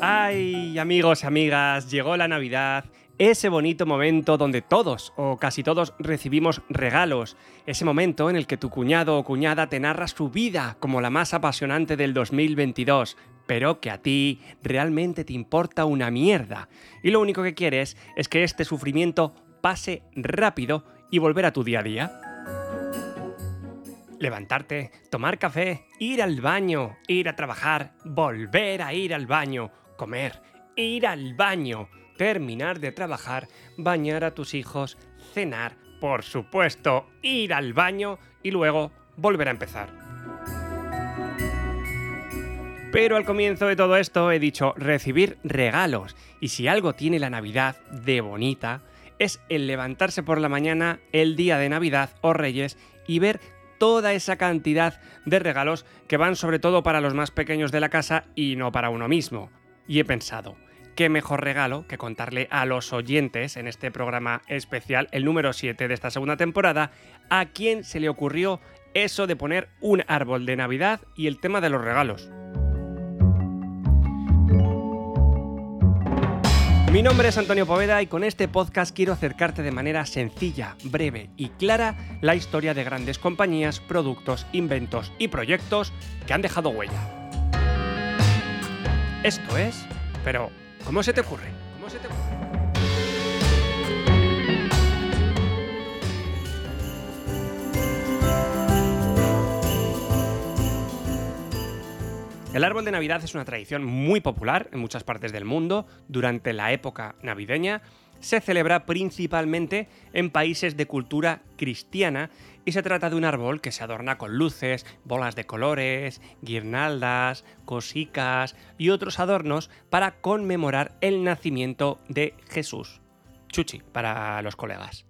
Ay, amigos amigas, llegó la Navidad, ese bonito momento donde todos o casi todos recibimos regalos, ese momento en el que tu cuñado o cuñada te narra su vida como la más apasionante del 2022, pero que a ti realmente te importa una mierda, y lo único que quieres es que este sufrimiento pase rápido y volver a tu día a día. Levantarte, tomar café, ir al baño, ir a trabajar, volver a ir al baño, comer, ir al baño, terminar de trabajar, bañar a tus hijos, cenar, por supuesto, ir al baño y luego volver a empezar. Pero al comienzo de todo esto he dicho recibir regalos, y si algo tiene la Navidad de bonita, es el levantarse por la mañana el día de Navidad o Reyes y ver toda esa cantidad de regalos que van sobre todo para los más pequeños de la casa y no para uno mismo y he pensado, qué mejor regalo que contarle a los oyentes en este programa especial, el número 7 de esta segunda temporada, a quién se le ocurrió eso de poner un árbol de Navidad y el tema de los regalos. Mi nombre es Antonio Poveda y con este podcast quiero acercarte de manera sencilla, breve y clara la historia de grandes compañías, productos, inventos y proyectos que han dejado huella. Esto es, pero ¿cómo se te ocurre? ¿Cómo se te ocurre? El árbol de Navidad es una tradición muy popular en muchas partes del mundo durante la época navideña se celebra principalmente en países de cultura cristiana y se trata de un árbol que se adorna con luces, bolas de colores, guirnaldas, cosicas y otros adornos para conmemorar el nacimiento de Jesús. Chuchi para los colegas.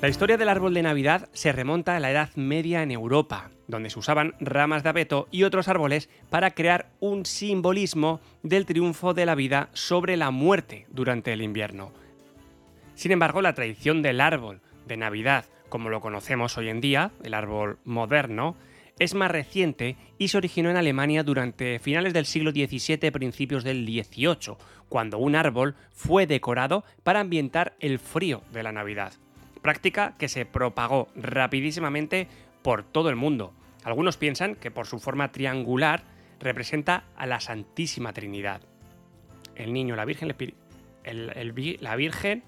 La historia del árbol de Navidad se remonta a la Edad Media en Europa, donde se usaban ramas de abeto y otros árboles para crear un simbolismo del triunfo de la vida sobre la muerte durante el invierno. Sin embargo, la tradición del árbol de Navidad, como lo conocemos hoy en día, el árbol moderno, es más reciente y se originó en Alemania durante finales del siglo XVII, principios del XVIII, cuando un árbol fue decorado para ambientar el frío de la Navidad práctica que se propagó rapidísimamente por todo el mundo. Algunos piensan que por su forma triangular representa a la Santísima Trinidad. El niño, la Virgen, el, la Virgen,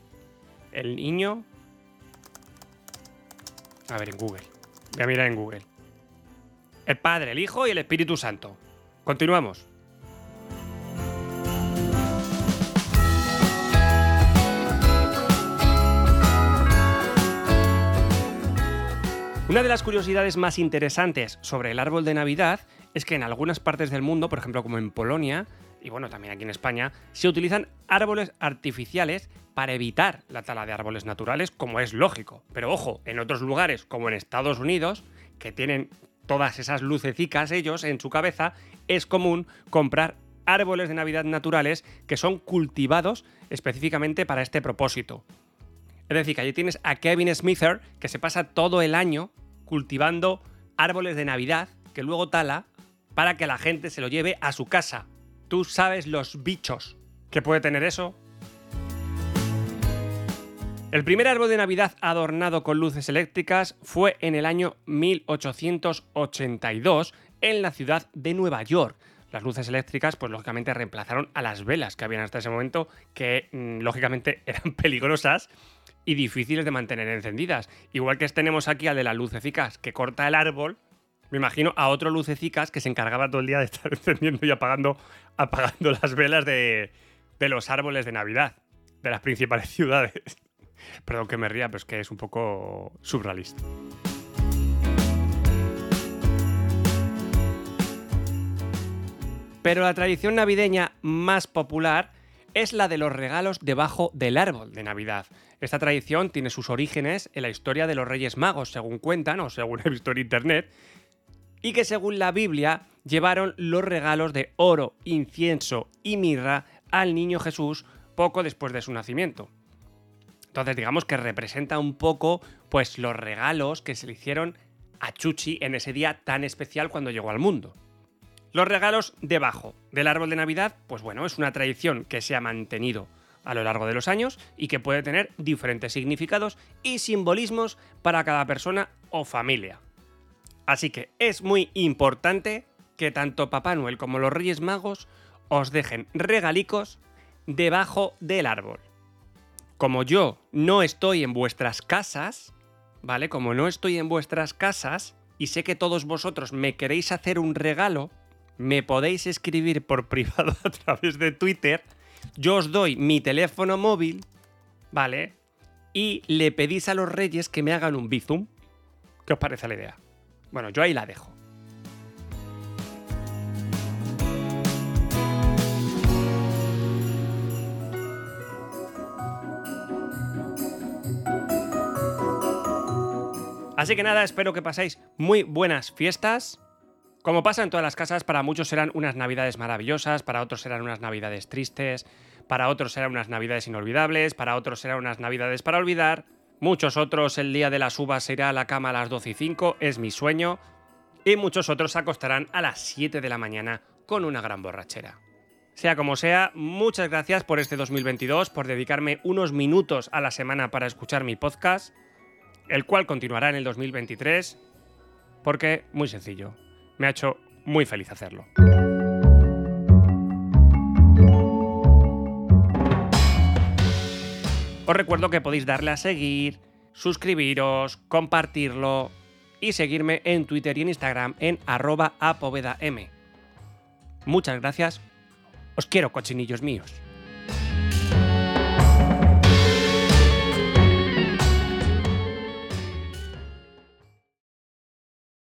el niño... A ver, en Google. Voy a mirar en Google. El Padre, el Hijo y el Espíritu Santo. Continuamos. Una de las curiosidades más interesantes sobre el árbol de Navidad es que en algunas partes del mundo, por ejemplo como en Polonia, y bueno, también aquí en España, se utilizan árboles artificiales para evitar la tala de árboles naturales, como es lógico. Pero ojo, en otros lugares, como en Estados Unidos, que tienen todas esas lucecicas ellos en su cabeza, es común comprar árboles de Navidad naturales que son cultivados específicamente para este propósito. Es decir, que allí tienes a Kevin Smither, que se pasa todo el año cultivando árboles de Navidad que luego tala para que la gente se lo lleve a su casa. ¿Tú sabes los bichos que puede tener eso? El primer árbol de Navidad adornado con luces eléctricas fue en el año 1882 en la ciudad de Nueva York. Las luces eléctricas, pues lógicamente reemplazaron a las velas que habían hasta ese momento, que mm, lógicamente eran peligrosas y difíciles de mantener encendidas. Igual que tenemos aquí al de las lucecicas que corta el árbol, me imagino a otro lucecicas que se encargaba todo el día de estar encendiendo y apagando, apagando las velas de, de los árboles de Navidad de las principales ciudades. Perdón que me ría, pero es que es un poco surrealista. Pero la tradición navideña más popular es la de los regalos debajo del árbol de Navidad. Esta tradición tiene sus orígenes en la historia de los Reyes Magos, según cuentan o según he visto en internet, y que según la Biblia llevaron los regalos de oro, incienso y mirra al niño Jesús poco después de su nacimiento. Entonces digamos que representa un poco pues los regalos que se le hicieron a Chuchi en ese día tan especial cuando llegó al mundo. Los regalos debajo del árbol de Navidad, pues bueno, es una tradición que se ha mantenido a lo largo de los años y que puede tener diferentes significados y simbolismos para cada persona o familia. Así que es muy importante que tanto Papá Noel como los Reyes Magos os dejen regalicos debajo del árbol. Como yo no estoy en vuestras casas, ¿vale? Como no estoy en vuestras casas y sé que todos vosotros me queréis hacer un regalo, me podéis escribir por privado a través de Twitter. Yo os doy mi teléfono móvil, ¿vale? Y le pedís a los reyes que me hagan un bizum. ¿Qué os parece la idea? Bueno, yo ahí la dejo. Así que nada, espero que paséis muy buenas fiestas. Como pasa en todas las casas, para muchos serán unas navidades maravillosas, para otros serán unas navidades tristes, para otros serán unas navidades inolvidables, para otros serán unas navidades para olvidar. Muchos otros el día de las uvas irá a la cama a las 12 y 5, es mi sueño. Y muchos otros se acostarán a las 7 de la mañana con una gran borrachera. Sea como sea, muchas gracias por este 2022, por dedicarme unos minutos a la semana para escuchar mi podcast el cual continuará en el 2023, porque, muy sencillo, me ha hecho muy feliz hacerlo. Os recuerdo que podéis darle a seguir, suscribiros, compartirlo y seguirme en Twitter y en Instagram en arroba apovedam. Muchas gracias. Os quiero, cochinillos míos.